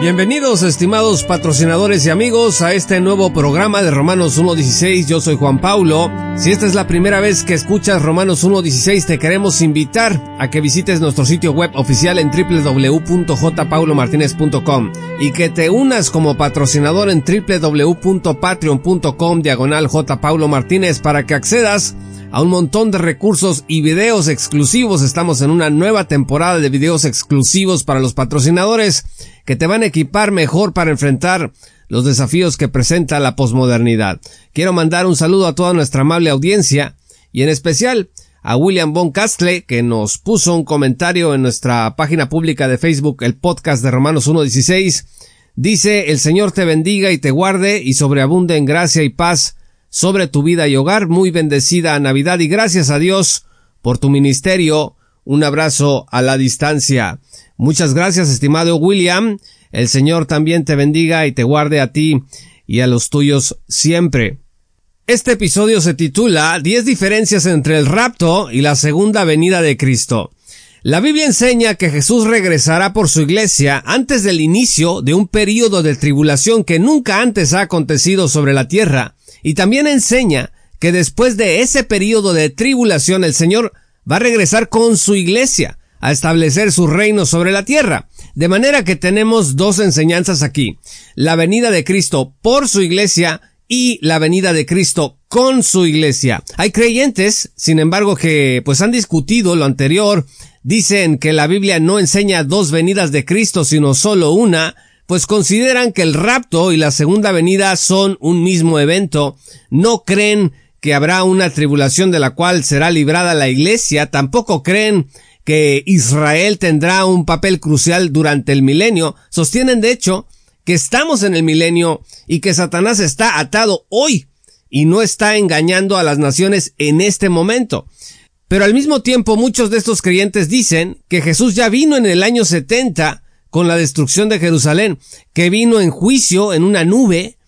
Bienvenidos estimados patrocinadores y amigos a este nuevo programa de Romanos 1.16. Yo soy Juan Paulo. Si esta es la primera vez que escuchas Romanos 1.16 te queremos invitar a que visites nuestro sitio web oficial en www.jpaulomartinez.com y que te unas como patrocinador en www.patreon.com diagonal Martínez para que accedas a un montón de recursos y videos exclusivos. Estamos en una nueva temporada de videos exclusivos para los patrocinadores que te van a equipar mejor para enfrentar los desafíos que presenta la posmodernidad. Quiero mandar un saludo a toda nuestra amable audiencia y en especial a William Von Castle que nos puso un comentario en nuestra página pública de Facebook, el podcast de Romanos 1.16. Dice, el Señor te bendiga y te guarde y sobreabunde en gracia y paz sobre tu vida y hogar. Muy bendecida Navidad y gracias a Dios por tu ministerio. Un abrazo a la distancia. Muchas gracias, estimado William. El Señor también te bendiga y te guarde a ti y a los tuyos siempre. Este episodio se titula 10 diferencias entre el rapto y la segunda venida de Cristo. La Biblia enseña que Jesús regresará por su iglesia antes del inicio de un período de tribulación que nunca antes ha acontecido sobre la tierra, y también enseña que después de ese período de tribulación el Señor va a regresar con su iglesia a establecer su reino sobre la tierra. De manera que tenemos dos enseñanzas aquí. La venida de Cristo por su iglesia y la venida de Cristo con su iglesia. Hay creyentes, sin embargo, que pues han discutido lo anterior, dicen que la Biblia no enseña dos venidas de Cristo, sino solo una, pues consideran que el rapto y la segunda venida son un mismo evento, no creen que habrá una tribulación de la cual será librada la iglesia, tampoco creen que Israel tendrá un papel crucial durante el milenio, sostienen de hecho que estamos en el milenio y que Satanás está atado hoy y no está engañando a las naciones en este momento. Pero al mismo tiempo muchos de estos creyentes dicen que Jesús ya vino en el año 70 con la destrucción de Jerusalén, que vino en juicio en una nube,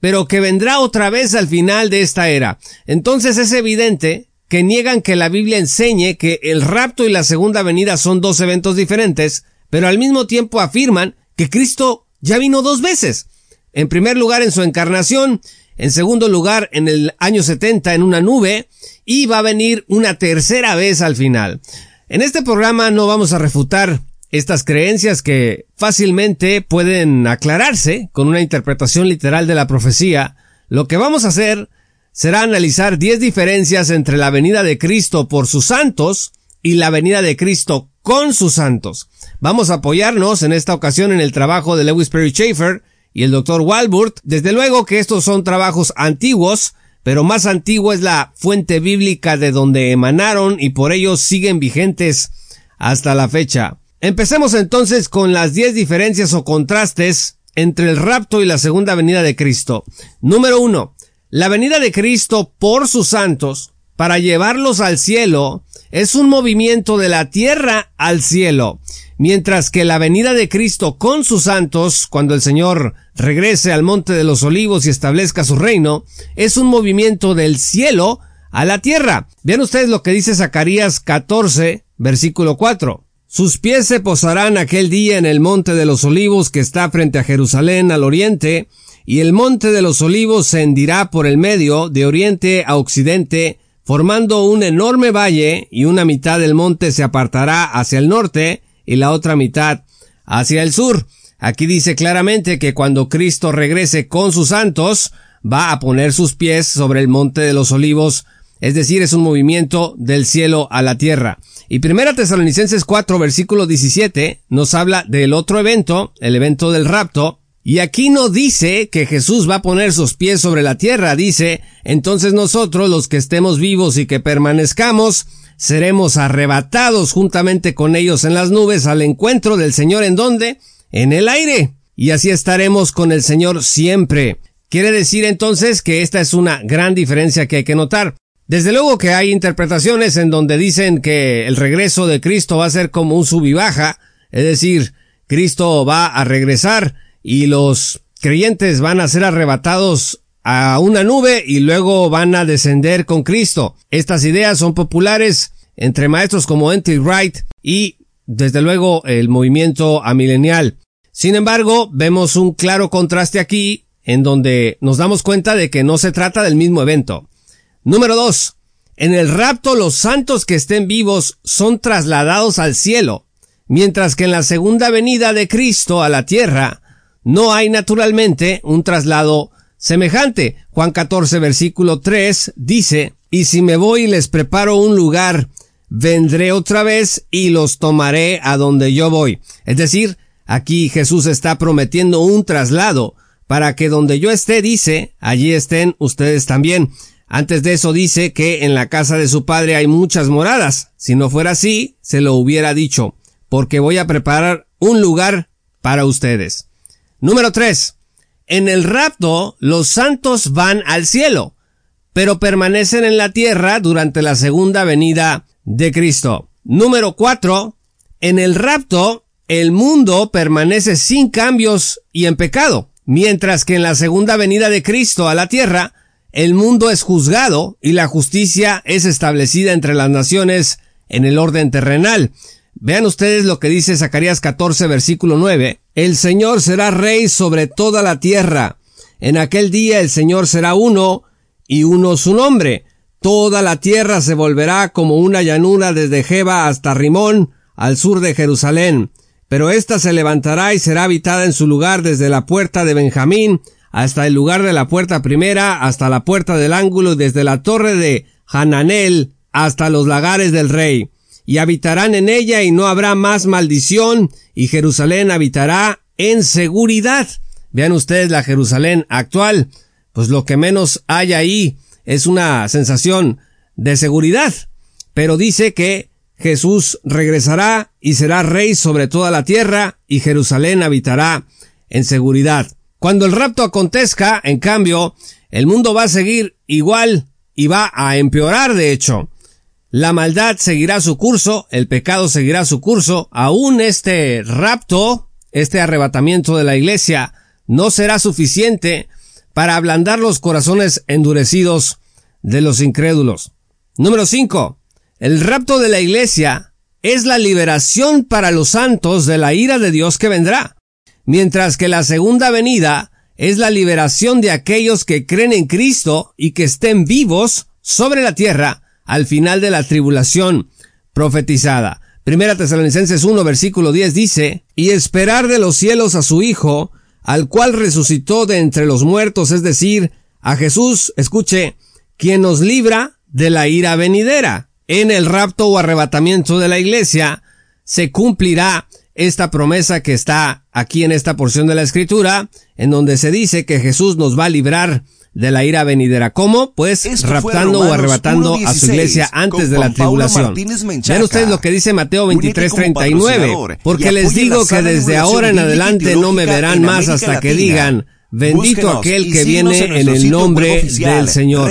pero que vendrá otra vez al final de esta era. Entonces es evidente que niegan que la Biblia enseñe que el rapto y la segunda venida son dos eventos diferentes, pero al mismo tiempo afirman que Cristo ya vino dos veces. En primer lugar en su encarnación, en segundo lugar en el año 70 en una nube, y va a venir una tercera vez al final. En este programa no vamos a refutar estas creencias que fácilmente pueden aclararse con una interpretación literal de la profecía. Lo que vamos a hacer será analizar 10 diferencias entre la venida de Cristo por sus santos y la venida de Cristo con sus santos. Vamos a apoyarnos en esta ocasión en el trabajo de Lewis Perry Schaeffer y el Dr. Walburt. Desde luego que estos son trabajos antiguos, pero más antiguo es la fuente bíblica de donde emanaron y por ello siguen vigentes hasta la fecha. Empecemos entonces con las 10 diferencias o contrastes entre el rapto y la segunda venida de Cristo. Número 1. La venida de Cristo por sus santos para llevarlos al cielo es un movimiento de la tierra al cielo, mientras que la venida de Cristo con sus santos, cuando el Señor regrese al monte de los olivos y establezca su reino, es un movimiento del cielo a la tierra. Vean ustedes lo que dice Zacarías 14, versículo 4. Sus pies se posarán aquel día en el monte de los olivos que está frente a Jerusalén al oriente, y el monte de los olivos se hendirá por el medio, de oriente a occidente, formando un enorme valle, y una mitad del monte se apartará hacia el norte, y la otra mitad hacia el sur. Aquí dice claramente que cuando Cristo regrese con sus santos, va a poner sus pies sobre el monte de los olivos, es decir, es un movimiento del cielo a la tierra. Y primera Tesalonicenses 4 versículo 17 nos habla del otro evento, el evento del rapto, y aquí no dice que Jesús va a poner sus pies sobre la tierra, dice, entonces nosotros los que estemos vivos y que permanezcamos, seremos arrebatados juntamente con ellos en las nubes al encuentro del Señor en donde? En el aire. Y así estaremos con el Señor siempre. Quiere decir entonces que esta es una gran diferencia que hay que notar. Desde luego que hay interpretaciones en donde dicen que el regreso de Cristo va a ser como un sub y baja, es decir, Cristo va a regresar y los creyentes van a ser arrebatados a una nube y luego van a descender con Cristo. Estas ideas son populares entre maestros como N.T. Wright y desde luego el movimiento amilenial. Sin embargo, vemos un claro contraste aquí en donde nos damos cuenta de que no se trata del mismo evento. Número 2. En el rapto los santos que estén vivos son trasladados al cielo, mientras que en la segunda venida de Cristo a la tierra no hay naturalmente un traslado semejante. Juan 14 versículo 3 dice, y si me voy y les preparo un lugar, vendré otra vez y los tomaré a donde yo voy. Es decir, aquí Jesús está prometiendo un traslado para que donde yo esté, dice, allí estén ustedes también. Antes de eso dice que en la casa de su padre hay muchas moradas. Si no fuera así, se lo hubiera dicho, porque voy a preparar un lugar para ustedes. Número 3. En el rapto, los santos van al cielo, pero permanecen en la tierra durante la segunda venida de Cristo. Número 4. En el rapto, el mundo permanece sin cambios y en pecado, mientras que en la segunda venida de Cristo a la tierra, el mundo es juzgado y la justicia es establecida entre las naciones en el orden terrenal. Vean ustedes lo que dice Zacarías 14 versículo 9. El Señor será rey sobre toda la tierra. En aquel día el Señor será uno y uno su nombre. Toda la tierra se volverá como una llanura desde Jeba hasta Rimón, al sur de Jerusalén. Pero ésta se levantará y será habitada en su lugar desde la puerta de Benjamín hasta el lugar de la puerta primera, hasta la puerta del ángulo desde la torre de Hananel hasta los lagares del rey y habitarán en ella y no habrá más maldición y Jerusalén habitará en seguridad. Vean ustedes la Jerusalén actual, pues lo que menos hay ahí es una sensación de seguridad, pero dice que Jesús regresará y será rey sobre toda la tierra y Jerusalén habitará en seguridad. Cuando el rapto acontezca, en cambio, el mundo va a seguir igual y va a empeorar de hecho. La maldad seguirá su curso, el pecado seguirá su curso, aún este rapto, este arrebatamiento de la iglesia, no será suficiente para ablandar los corazones endurecidos de los incrédulos. Número 5. El rapto de la iglesia es la liberación para los santos de la ira de Dios que vendrá, mientras que la segunda venida es la liberación de aquellos que creen en Cristo y que estén vivos sobre la tierra al final de la tribulación profetizada. Primera Tesalonicenses 1 versículo 10 dice, y esperar de los cielos a su Hijo, al cual resucitó de entre los muertos, es decir, a Jesús, escuche, quien nos libra de la ira venidera. En el rapto o arrebatamiento de la iglesia se cumplirá esta promesa que está aquí en esta porción de la escritura, en donde se dice que Jesús nos va a librar de la ira venidera. ¿Cómo? Pues raptando o arrebatando a su iglesia antes de la tribulación. Vean ustedes lo que dice Mateo 23:39. Porque les digo que desde ahora en adelante no me verán más hasta que digan, Bendito aquel que viene en el nombre del Señor.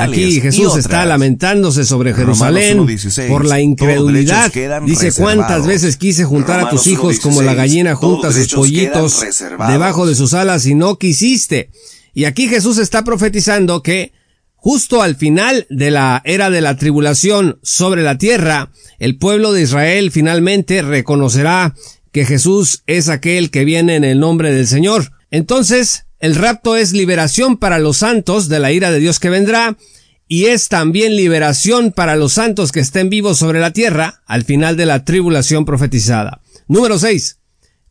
Aquí Jesús está lamentándose sobre Jerusalén por la incredulidad. Dice cuántas veces quise juntar a tus hijos como la gallina junta sus pollitos debajo de sus alas y no quisiste. Y aquí Jesús está profetizando que justo al final de la era de la tribulación sobre la tierra, el pueblo de Israel finalmente reconocerá que Jesús es aquel que viene en el nombre del Señor. Entonces, el rapto es liberación para los santos de la ira de Dios que vendrá, y es también liberación para los santos que estén vivos sobre la tierra al final de la tribulación profetizada. Número 6.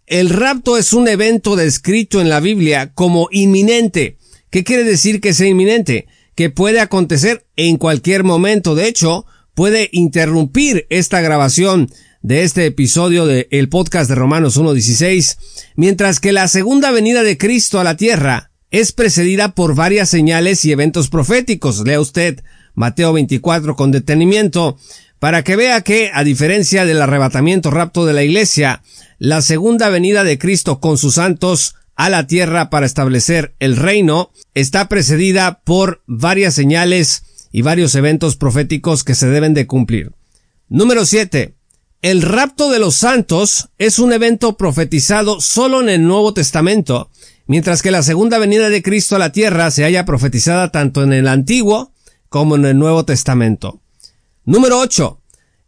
El rapto es un evento descrito en la Biblia como inminente. ¿Qué quiere decir que sea inminente? Que puede acontecer en cualquier momento. De hecho, puede interrumpir esta grabación de este episodio del podcast de Romanos 1.16, mientras que la segunda venida de Cristo a la tierra es precedida por varias señales y eventos proféticos. Lea usted Mateo 24 con detenimiento para que vea que, a diferencia del arrebatamiento rapto de la iglesia, la segunda venida de Cristo con sus santos a la tierra para establecer el reino está precedida por varias señales y varios eventos proféticos que se deben de cumplir. Número 7. El rapto de los santos es un evento profetizado solo en el Nuevo Testamento, mientras que la segunda venida de Cristo a la tierra se haya profetizada tanto en el Antiguo como en el Nuevo Testamento. Número 8.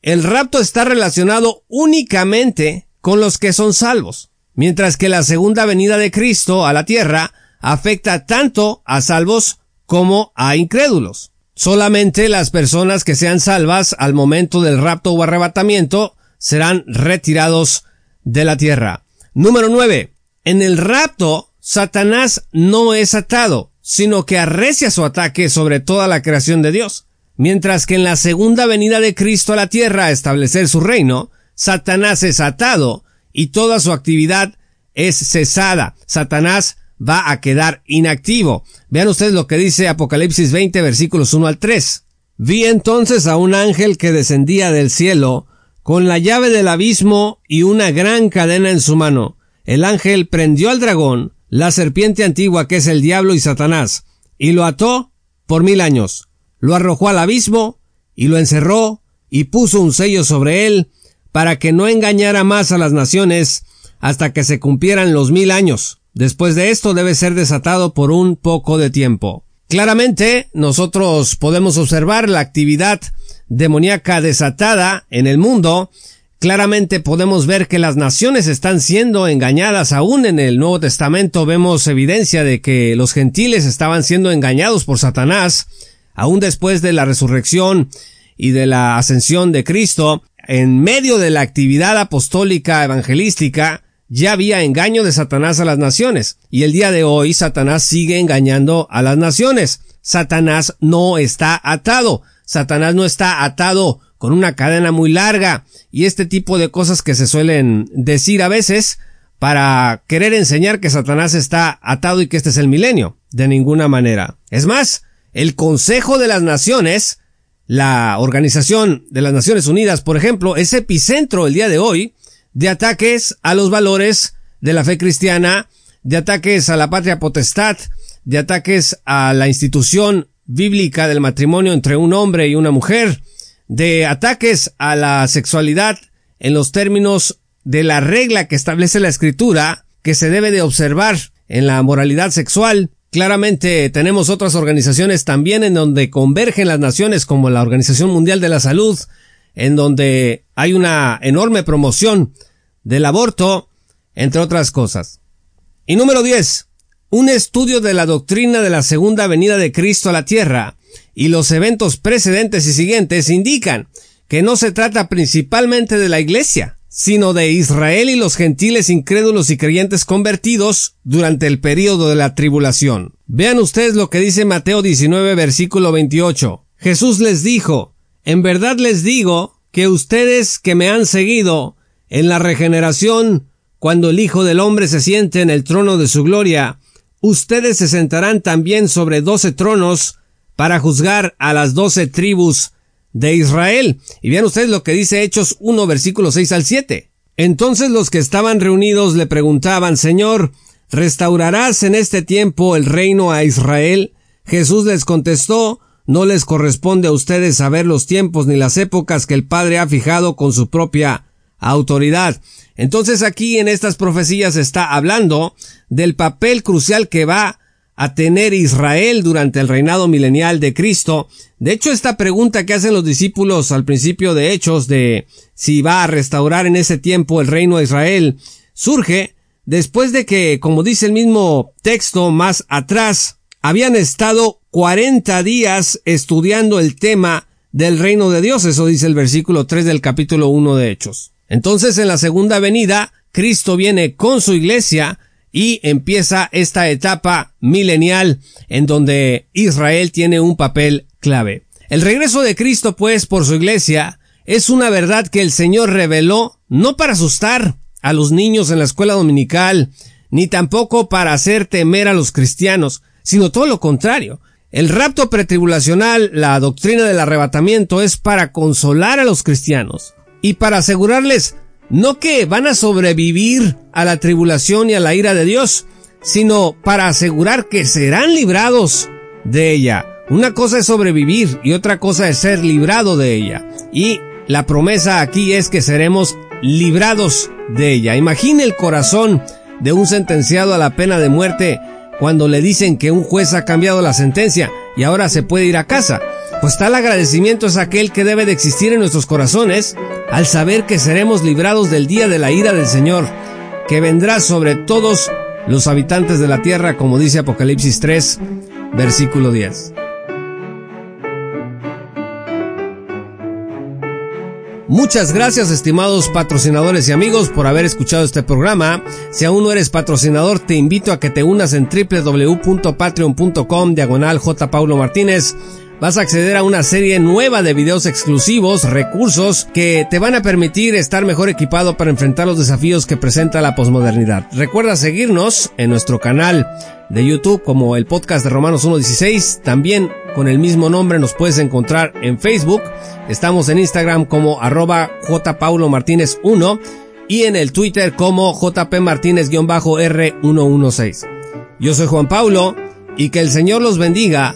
El rapto está relacionado únicamente con los que son salvos, mientras que la segunda venida de Cristo a la tierra afecta tanto a salvos como a incrédulos. Solamente las personas que sean salvas al momento del rapto o arrebatamiento serán retirados de la tierra. Número 9. En el rapto, Satanás no es atado, sino que arrecia su ataque sobre toda la creación de Dios. Mientras que en la segunda venida de Cristo a la tierra a establecer su reino, Satanás es atado y toda su actividad es cesada. Satanás va a quedar inactivo. Vean ustedes lo que dice Apocalipsis 20 versículos 1 al 3. Vi entonces a un ángel que descendía del cielo con la llave del abismo y una gran cadena en su mano. El ángel prendió al dragón, la serpiente antigua que es el diablo y Satanás, y lo ató por mil años. Lo arrojó al abismo y lo encerró y puso un sello sobre él para que no engañara más a las naciones hasta que se cumplieran los mil años. Después de esto debe ser desatado por un poco de tiempo. Claramente, nosotros podemos observar la actividad demoníaca desatada en el mundo. Claramente podemos ver que las naciones están siendo engañadas. Aún en el Nuevo Testamento vemos evidencia de que los gentiles estaban siendo engañados por Satanás. Aún después de la resurrección y de la ascensión de Cristo, en medio de la actividad apostólica evangelística, ya había engaño de Satanás a las naciones, y el día de hoy Satanás sigue engañando a las naciones. Satanás no está atado. Satanás no está atado con una cadena muy larga y este tipo de cosas que se suelen decir a veces para querer enseñar que Satanás está atado y que este es el milenio. De ninguna manera. Es más, el Consejo de las Naciones, la Organización de las Naciones Unidas, por ejemplo, es epicentro el día de hoy de ataques a los valores de la fe cristiana, de ataques a la patria potestad, de ataques a la institución bíblica del matrimonio entre un hombre y una mujer, de ataques a la sexualidad en los términos de la regla que establece la escritura que se debe de observar en la moralidad sexual. Claramente tenemos otras organizaciones también en donde convergen las naciones como la Organización Mundial de la Salud, en donde hay una enorme promoción del aborto, entre otras cosas. Y número 10. Un estudio de la doctrina de la segunda venida de Cristo a la tierra y los eventos precedentes y siguientes indican que no se trata principalmente de la iglesia, sino de Israel y los gentiles incrédulos y creyentes convertidos durante el período de la tribulación. Vean ustedes lo que dice Mateo 19 versículo 28. Jesús les dijo, en verdad les digo que ustedes que me han seguido en la regeneración, cuando el Hijo del Hombre se siente en el trono de su gloria, ustedes se sentarán también sobre doce tronos para juzgar a las doce tribus de Israel. Y vean ustedes lo que dice Hechos 1 versículo 6 al 7. Entonces los que estaban reunidos le preguntaban, Señor, ¿restaurarás en este tiempo el reino a Israel? Jesús les contestó, no les corresponde a ustedes saber los tiempos ni las épocas que el Padre ha fijado con su propia autoridad. Entonces aquí en estas profecías está hablando del papel crucial que va a tener Israel durante el reinado milenial de Cristo. De hecho, esta pregunta que hacen los discípulos al principio de Hechos de si va a restaurar en ese tiempo el reino de Israel surge después de que, como dice el mismo texto más atrás, habían estado 40 días estudiando el tema del reino de Dios. Eso dice el versículo 3 del capítulo 1 de Hechos. Entonces en la segunda venida, Cristo viene con su iglesia y empieza esta etapa milenial en donde Israel tiene un papel clave. El regreso de Cristo, pues, por su iglesia, es una verdad que el Señor reveló no para asustar a los niños en la escuela dominical, ni tampoco para hacer temer a los cristianos, sino todo lo contrario. El rapto pretribulacional, la doctrina del arrebatamiento, es para consolar a los cristianos y para asegurarles no que van a sobrevivir a la tribulación y a la ira de Dios, sino para asegurar que serán librados de ella. Una cosa es sobrevivir y otra cosa es ser librado de ella. Y la promesa aquí es que seremos librados de ella. Imagine el corazón de un sentenciado a la pena de muerte cuando le dicen que un juez ha cambiado la sentencia y ahora se puede ir a casa. Pues tal agradecimiento es aquel que debe de existir en nuestros corazones al saber que seremos librados del día de la ira del Señor, que vendrá sobre todos los habitantes de la tierra, como dice Apocalipsis 3, versículo 10. Muchas gracias estimados patrocinadores y amigos por haber escuchado este programa. Si aún no eres patrocinador, te invito a que te unas en www.patreon.com diagonal J. Paulo Martínez vas a acceder a una serie nueva de videos exclusivos, recursos que te van a permitir estar mejor equipado para enfrentar los desafíos que presenta la posmodernidad. Recuerda seguirnos en nuestro canal de YouTube como el podcast de Romanos 1.16. También con el mismo nombre nos puedes encontrar en Facebook. Estamos en Instagram como arroba Martínez 1 y en el Twitter como jpmartínez-r116. Yo soy Juan Paulo y que el Señor los bendiga